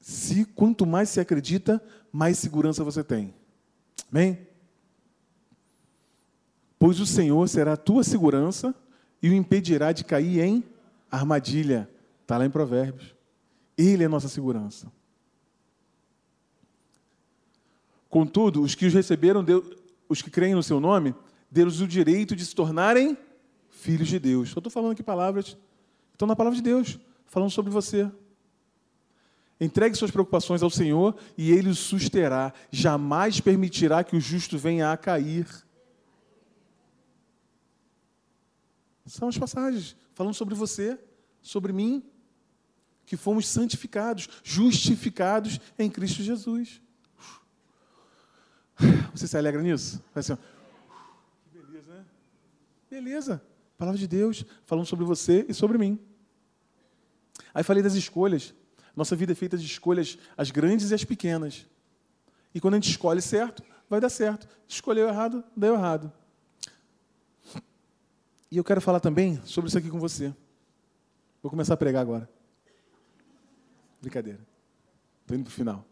Se quanto mais você acredita, mais segurança você tem. Amém? Pois o Senhor será a tua segurança e o impedirá de cair em armadilha. Está lá em Provérbios. Ele é nossa segurança. Contudo, os que os receberam, os que creem no seu nome, deram-lhes o direito de se tornarem filhos de Deus. Eu estou falando aqui palavras, estão na palavra de Deus, falando sobre você. Entregue suas preocupações ao Senhor e Ele os susterá. Jamais permitirá que o justo venha a cair. São as passagens falando sobre você, sobre mim, que fomos santificados, justificados em Cristo Jesus. Você se alegra nisso? Assim, que beleza, né? Beleza. Palavra de Deus falando sobre você e sobre mim. Aí falei das escolhas. Nossa vida é feita de escolhas, as grandes e as pequenas. E quando a gente escolhe certo, vai dar certo. Escolheu errado, deu errado. E eu quero falar também sobre isso aqui com você. Vou começar a pregar agora. Brincadeira. Estou indo para o final.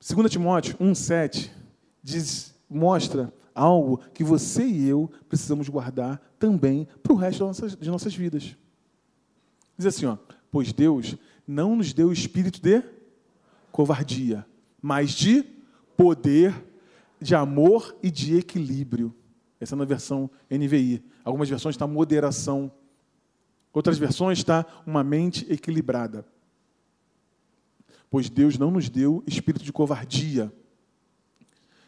2 Timóteo 1,7 diz, mostra algo que você e eu precisamos guardar também para o resto de nossas, de nossas vidas. Diz assim, ó, pois Deus não nos deu espírito de covardia, mas de poder, de amor e de equilíbrio. Essa é na versão NVI. Algumas versões está moderação. Outras versões está uma mente equilibrada pois Deus não nos deu espírito de covardia.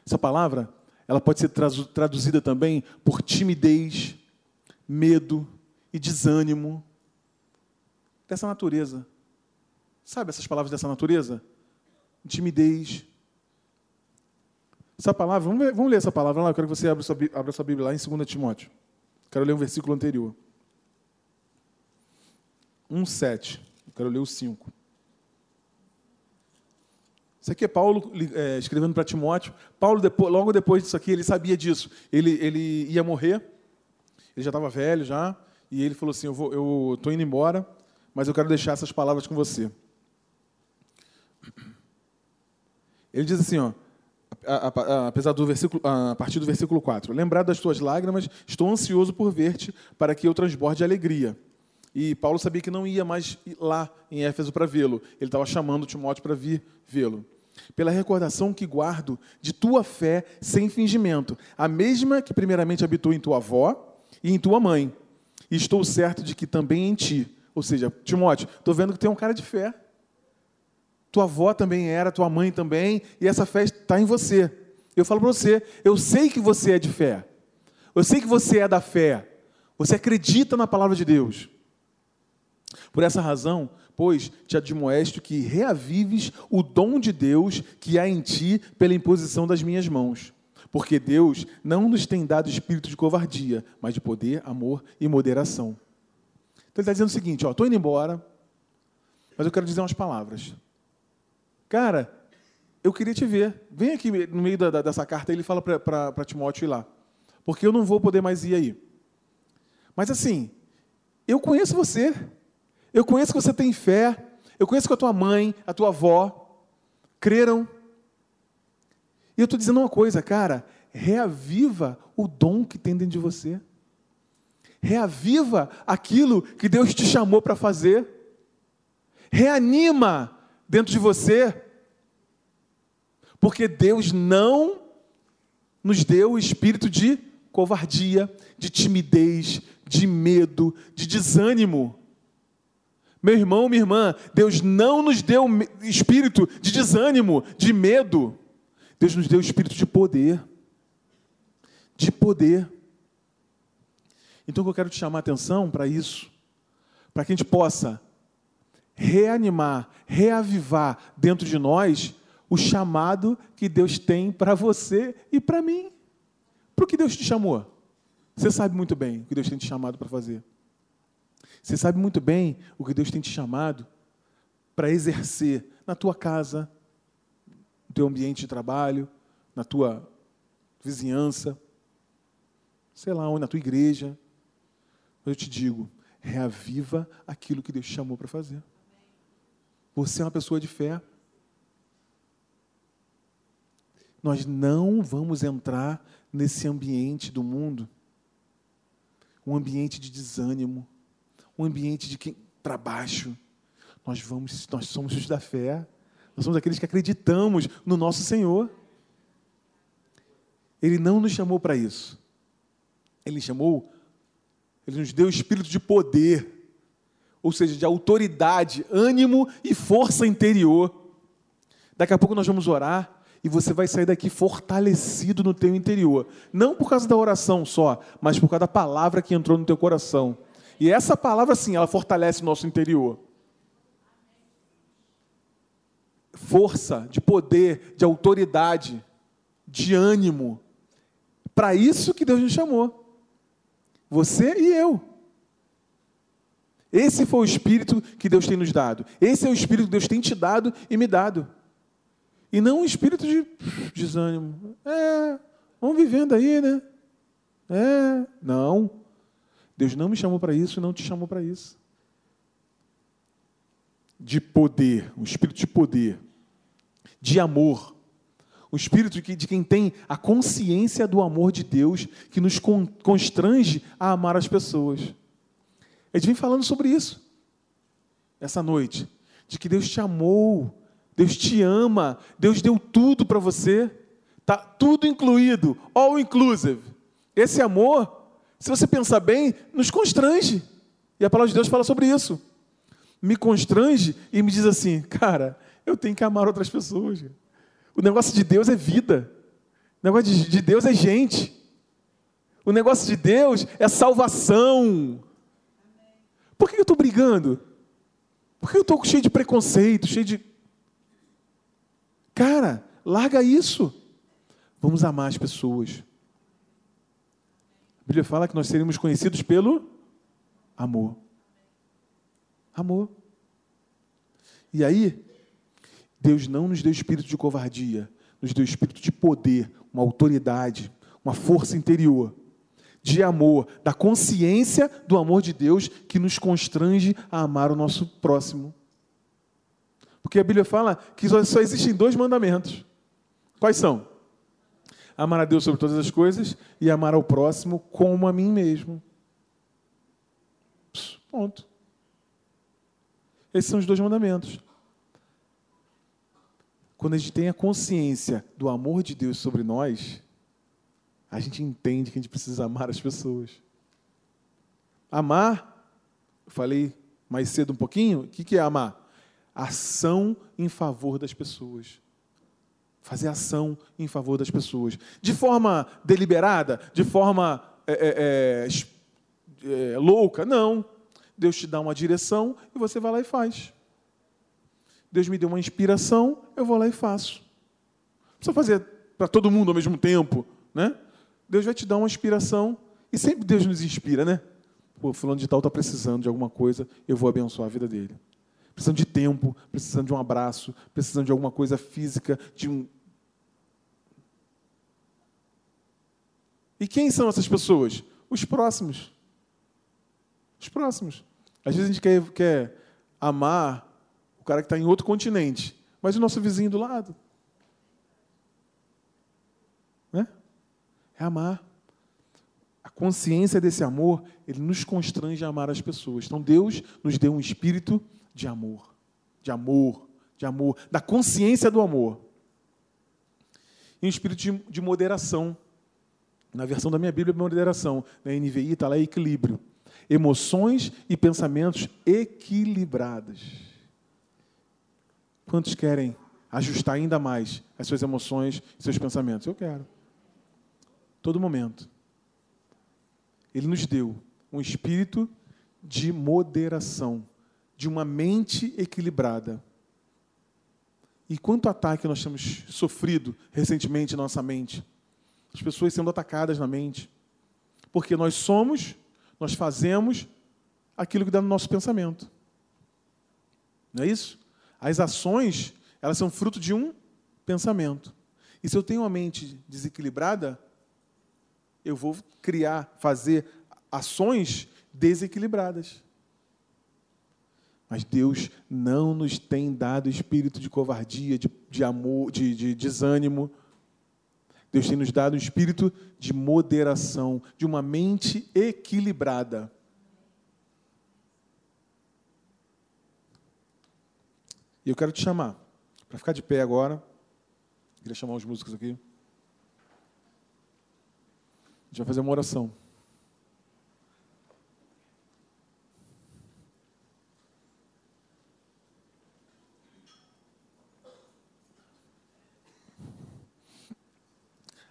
Essa palavra, ela pode ser traduzida também por timidez, medo e desânimo dessa natureza. Sabe essas palavras dessa natureza? Timidez. Essa palavra, vamos, ver, vamos ler essa palavra lá, eu quero que você abra sua, abra sua Bíblia lá em 2 Timóteo. Quero ler um versículo anterior. 1,7. Quero ler o 5. Isso aqui é Paulo é, escrevendo para Timóteo. Paulo, depois, logo depois disso aqui, ele sabia disso. Ele, ele ia morrer, ele já estava velho já, e ele falou assim: Eu estou indo embora, mas eu quero deixar essas palavras com você. Ele diz assim, ó, apesar do versículo, a partir do versículo 4: Lembrado das tuas lágrimas, estou ansioso por ver-te, para que eu transborde alegria. E Paulo sabia que não ia mais lá em Éfeso para vê-lo. Ele estava chamando Timóteo para vir vê-lo pela recordação que guardo de tua fé sem fingimento, a mesma que primeiramente habitou em tua avó e em tua mãe. E estou certo de que também em ti. Ou seja, Timóteo, estou vendo que tem um cara de fé. Tua avó também era, tua mãe também, e essa fé está em você. Eu falo para você, eu sei que você é de fé. Eu sei que você é da fé. Você acredita na palavra de Deus. Por essa razão, pois, te admoesto que reavives o dom de Deus que há em ti pela imposição das minhas mãos. Porque Deus não nos tem dado espírito de covardia, mas de poder, amor e moderação. Então ele está dizendo o seguinte: estou indo embora, mas eu quero dizer umas palavras. Cara, eu queria te ver. Vem aqui no meio da, dessa carta, ele fala para Timóteo ir lá. Porque eu não vou poder mais ir aí. Mas assim, eu conheço você. Eu conheço que você tem fé. Eu conheço que a tua mãe, a tua avó creram. E eu estou dizendo uma coisa, cara, reaviva o dom que tem dentro de você. Reaviva aquilo que Deus te chamou para fazer. Reanima dentro de você. Porque Deus não nos deu o espírito de covardia, de timidez, de medo, de desânimo. Meu irmão, minha irmã, Deus não nos deu espírito de desânimo, de medo. Deus nos deu espírito de poder. De poder. Então eu quero te chamar a atenção para isso, para que a gente possa reanimar, reavivar dentro de nós o chamado que Deus tem para você e para mim. Para o que Deus te chamou? Você sabe muito bem o que Deus tem te chamado para fazer. Você sabe muito bem o que Deus tem te chamado para exercer na tua casa, no teu ambiente de trabalho, na tua vizinhança, sei lá onde, na tua igreja. Eu te digo, reaviva aquilo que Deus te chamou para fazer. Você é uma pessoa de fé. Nós não vamos entrar nesse ambiente do mundo, um ambiente de desânimo, um ambiente de quem para baixo. Nós vamos, nós somos os da fé. Nós somos aqueles que acreditamos no nosso Senhor. Ele não nos chamou para isso. Ele chamou, ele nos deu o espírito de poder, ou seja, de autoridade, ânimo e força interior. Daqui a pouco nós vamos orar e você vai sair daqui fortalecido no teu interior. Não por causa da oração só, mas por causa da palavra que entrou no teu coração. E essa palavra, sim, ela fortalece o nosso interior. Força, de poder, de autoridade, de ânimo. Para isso que Deus nos chamou. Você e eu. Esse foi o espírito que Deus tem nos dado. Esse é o espírito que Deus tem te dado e me dado. E não um espírito de desânimo. É, vamos vivendo aí, né? É, não. Deus não me chamou para isso e não te chamou para isso. De poder, um espírito de poder, de amor. O espírito de quem tem a consciência do amor de Deus que nos constrange a amar as pessoas. Gente vem falando sobre isso essa noite, de que Deus te amou Deus te ama, Deus deu tudo para você, tá tudo incluído, all inclusive. Esse amor, se você pensar bem, nos constrange. E a palavra de Deus fala sobre isso. Me constrange e me diz assim, cara, eu tenho que amar outras pessoas. O negócio de Deus é vida. O negócio de Deus é gente. O negócio de Deus é salvação. Por que eu estou brigando? Por que eu estou cheio de preconceito, cheio de Cara, larga isso. Vamos amar as pessoas. A Bíblia fala que nós seríamos conhecidos pelo amor. Amor. E aí, Deus não nos deu espírito de covardia, nos deu espírito de poder, uma autoridade, uma força interior, de amor, da consciência do amor de Deus que nos constrange a amar o nosso próximo. Porque a Bíblia fala que só, existem dois mandamentos. Quais são? Amar a Deus sobre todas as coisas e amar ao próximo como a mim mesmo. Ponto. Esses são os dois mandamentos. Quando a gente tem a consciência do amor de Deus sobre nós, a gente entende que a gente precisa amar as pessoas. Amar, falei mais cedo um pouquinho, o que é amar? ação em favor das pessoas. Fazer ação em favor das pessoas. De forma deliberada, de forma é, é, é, é, louca, não. Deus te dá uma direção e você vai lá e faz. Deus me deu uma inspiração, eu vou lá e faço. Não precisa fazer para todo mundo ao mesmo tempo, né? Deus vai te dar uma inspiração e sempre Deus nos inspira, né? Pô, fulano de tal está precisando de alguma coisa, eu vou abençoar a vida dele precisando de tempo, precisando de um abraço, precisando de alguma coisa física, de um. E quem são essas pessoas? Os próximos. Os próximos. Às vezes a gente quer, quer amar o cara que está em outro continente, mas o nosso vizinho do lado. Né? É amar. A consciência desse amor, ele nos constrange a amar as pessoas. Então Deus nos deu um espírito de amor, de amor, de amor, da consciência do amor. E um espírito de, de moderação. Na versão da minha Bíblia, moderação. Na NVI está lá equilíbrio. Emoções e pensamentos equilibrados. Quantos querem ajustar ainda mais as suas emoções e seus pensamentos? Eu quero. Todo momento. Ele nos deu um espírito de moderação de uma mente equilibrada. E quanto ataque nós temos sofrido recentemente na nossa mente? As pessoas sendo atacadas na mente. Porque nós somos, nós fazemos aquilo que dá no nosso pensamento. Não é isso? As ações, elas são fruto de um pensamento. E se eu tenho uma mente desequilibrada, eu vou criar, fazer ações desequilibradas. Mas Deus não nos tem dado espírito de covardia, de, de amor, de, de desânimo. Deus tem nos dado um espírito de moderação, de uma mente equilibrada. E eu quero te chamar para ficar de pé agora. Queria chamar os músicos aqui. A gente vai fazer uma oração.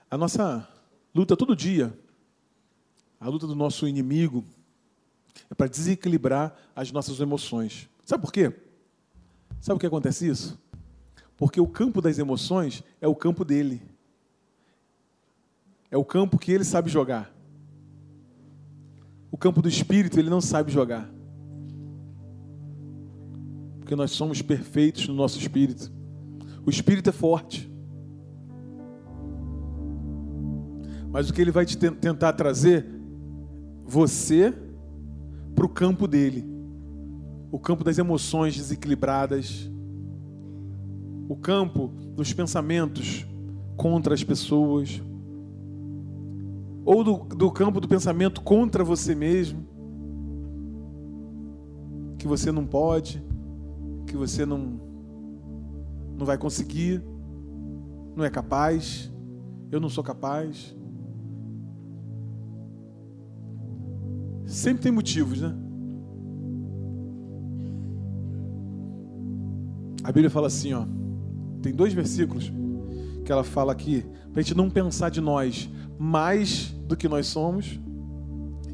A nossa luta todo dia, a luta do nosso inimigo, é para desequilibrar as nossas emoções. Sabe por quê? Sabe o que acontece isso? Porque o campo das emoções é o campo dele. É o campo que ele sabe jogar. O campo do espírito ele não sabe jogar. Porque nós somos perfeitos no nosso espírito. O espírito é forte. Mas o que ele vai te tentar trazer você para o campo dele. O campo das emoções desequilibradas. O campo dos pensamentos contra as pessoas. Ou do, do campo do pensamento contra você mesmo. Que você não pode, que você não, não vai conseguir, não é capaz, eu não sou capaz. Sempre tem motivos, né? A Bíblia fala assim, ó. Tem dois versículos que ela fala aqui, para a gente não pensar de nós mais do que nós somos.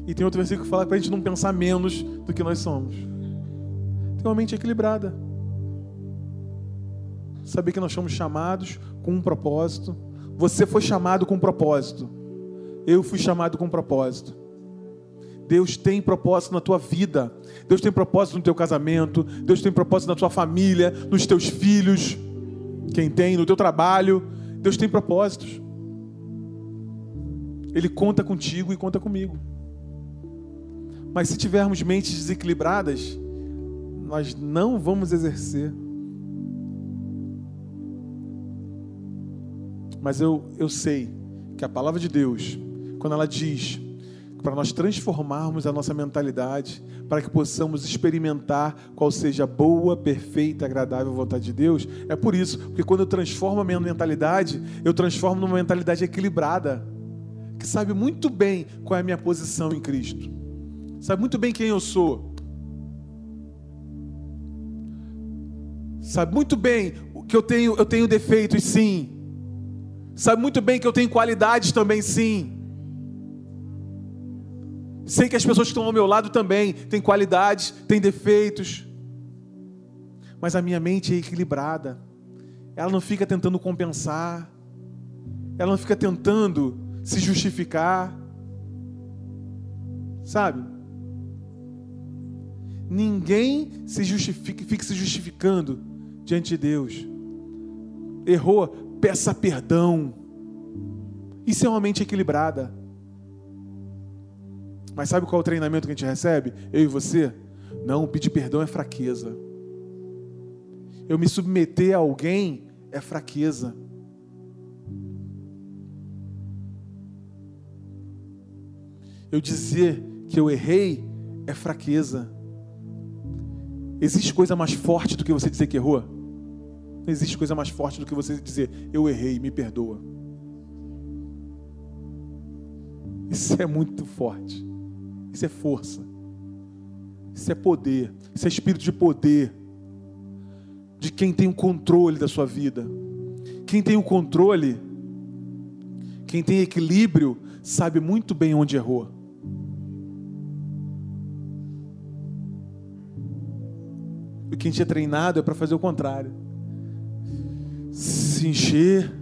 E tem outro versículo que fala para a gente não pensar menos do que nós somos. Tem uma mente equilibrada. Saber que nós somos chamados com um propósito. Você foi chamado com um propósito. Eu fui chamado com um propósito. Deus tem propósito na tua vida. Deus tem propósito no teu casamento. Deus tem propósito na tua família, nos teus filhos. Quem tem, no teu trabalho. Deus tem propósitos. Ele conta contigo e conta comigo. Mas se tivermos mentes desequilibradas, nós não vamos exercer. Mas eu, eu sei que a palavra de Deus, quando ela diz para nós transformarmos a nossa mentalidade, para que possamos experimentar qual seja a boa, perfeita, agradável vontade de Deus. É por isso, porque quando eu transformo a minha mentalidade, eu transformo numa mentalidade equilibrada, que sabe muito bem qual é a minha posição em Cristo, sabe muito bem quem eu sou, sabe muito bem que eu tenho, eu tenho defeitos, sim, sabe muito bem que eu tenho qualidades também, sim. Sei que as pessoas que estão ao meu lado também têm qualidades, têm defeitos. Mas a minha mente é equilibrada. Ela não fica tentando compensar. Ela não fica tentando se justificar. Sabe? Ninguém se justifica, fica se justificando diante de Deus. Errou, peça perdão. Isso é uma mente equilibrada. Mas sabe qual é o treinamento que a gente recebe? Eu e você? Não, pedir perdão é fraqueza. Eu me submeter a alguém é fraqueza. Eu dizer que eu errei é fraqueza. Existe coisa mais forte do que você dizer que errou? Não existe coisa mais forte do que você dizer eu errei, me perdoa. Isso é muito forte. Isso é força. Isso é poder. Isso é espírito de poder. De quem tem o controle da sua vida. Quem tem o controle, quem tem equilíbrio, sabe muito bem onde errou. E quem tinha treinado é para fazer o contrário. Se encher.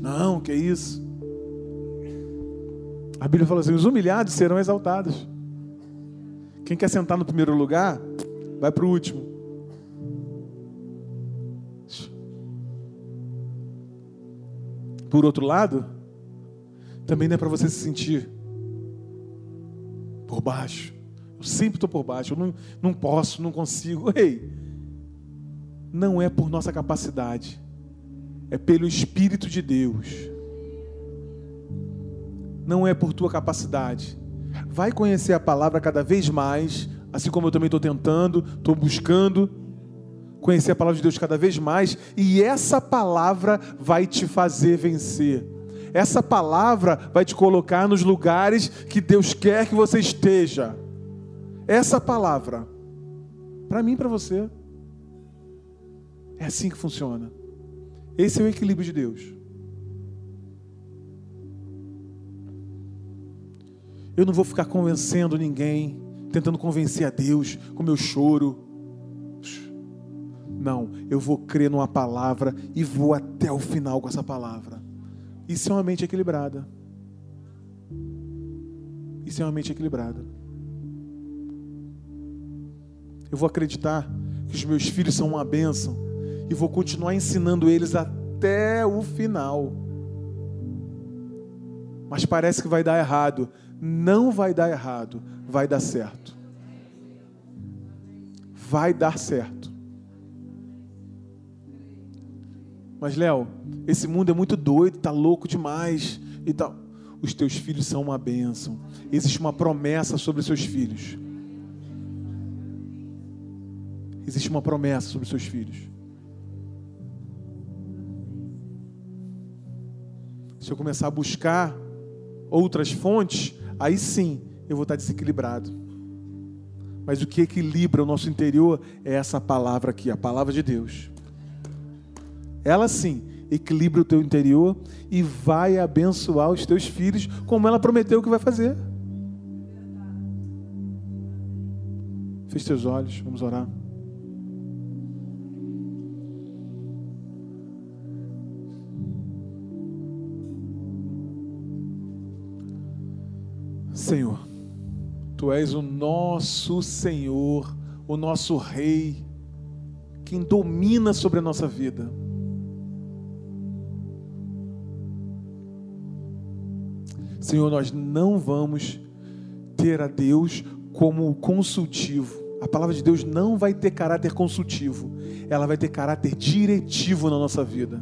Não, que é isso? A Bíblia fala assim: os humilhados serão exaltados. Quem quer sentar no primeiro lugar, vai para o último. Por outro lado, também não é para você se sentir por baixo. Sempre estou por baixo, eu não, não posso, não consigo. Ei, não é por nossa capacidade, é pelo Espírito de Deus não é por tua capacidade. Vai conhecer a palavra cada vez mais, assim como eu também estou tentando, estou buscando. conhecer a palavra de Deus cada vez mais, e essa palavra vai te fazer vencer. Essa palavra vai te colocar nos lugares que Deus quer que você esteja. Essa palavra, para mim e para você, é assim que funciona. Esse é o equilíbrio de Deus. Eu não vou ficar convencendo ninguém, tentando convencer a Deus com meu choro. Não, eu vou crer numa palavra e vou até o final com essa palavra. Isso é uma mente equilibrada. Isso é uma mente equilibrada. Eu vou acreditar que os meus filhos são uma bênção e vou continuar ensinando eles até o final. Mas parece que vai dar errado. Não vai dar errado, vai dar certo. Vai dar certo. Mas, Léo, esse mundo é muito doido, tá louco demais e tal. Os teus filhos são uma bênção. Existe uma promessa sobre os seus filhos. Existe uma promessa sobre seus filhos. Se eu começar a buscar outras fontes, aí sim eu vou estar desequilibrado. Mas o que equilibra o nosso interior é essa palavra aqui, a palavra de Deus. Ela sim equilibra o teu interior e vai abençoar os teus filhos, como ela prometeu que vai fazer. Feche teus olhos, vamos orar. Tu és o nosso Senhor, o nosso Rei, quem domina sobre a nossa vida. Senhor, nós não vamos ter a Deus como consultivo. A palavra de Deus não vai ter caráter consultivo, ela vai ter caráter diretivo na nossa vida.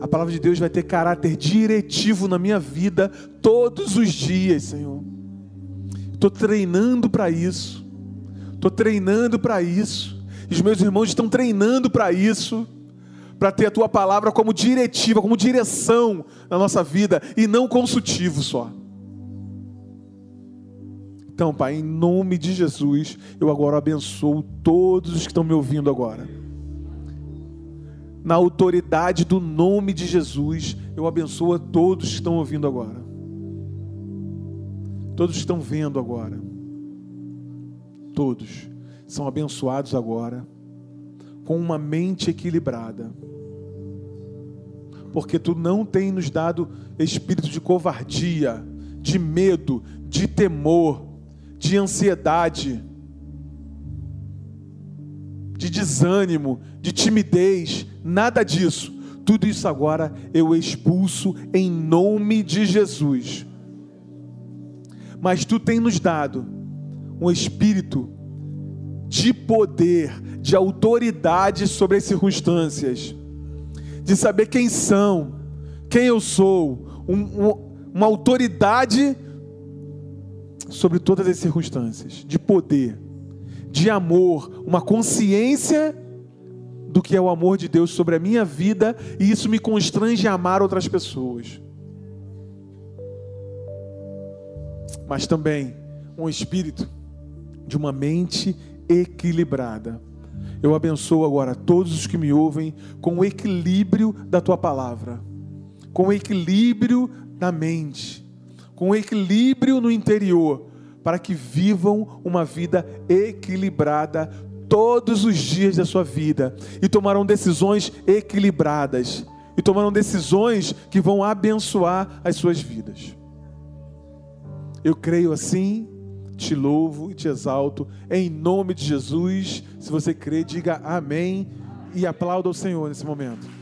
A palavra de Deus vai ter caráter diretivo na minha vida todos os dias, Senhor. Estou treinando para isso. Estou treinando para isso. Os meus irmãos estão treinando para isso para ter a tua palavra como diretiva, como direção na nossa vida e não consultivo só. Então, Pai, em nome de Jesus, eu agora abençoo todos os que estão me ouvindo agora. Na autoridade do nome de Jesus, eu abençoo a todos que estão ouvindo agora. Todos estão vendo agora. Todos são abençoados agora com uma mente equilibrada porque tu não tem nos dado espírito de covardia, de medo, de temor, de ansiedade, de desânimo, de timidez, nada disso. Tudo isso agora eu expulso em nome de Jesus. Mas tu tem nos dado um espírito de poder, de autoridade sobre as circunstâncias de saber quem são, quem eu sou, um, um, uma autoridade sobre todas as circunstâncias, de poder, de amor, uma consciência do que é o amor de Deus sobre a minha vida, e isso me constrange a amar outras pessoas. Mas também um espírito de uma mente equilibrada eu abençoo agora todos os que me ouvem com o equilíbrio da tua palavra, com o equilíbrio da mente, com o equilíbrio no interior, para que vivam uma vida equilibrada todos os dias da sua vida e tomarão decisões equilibradas e tomarão decisões que vão abençoar as suas vidas. Eu creio assim te louvo e te exalto em nome de Jesus. Se você crê, diga amém e aplauda o Senhor nesse momento.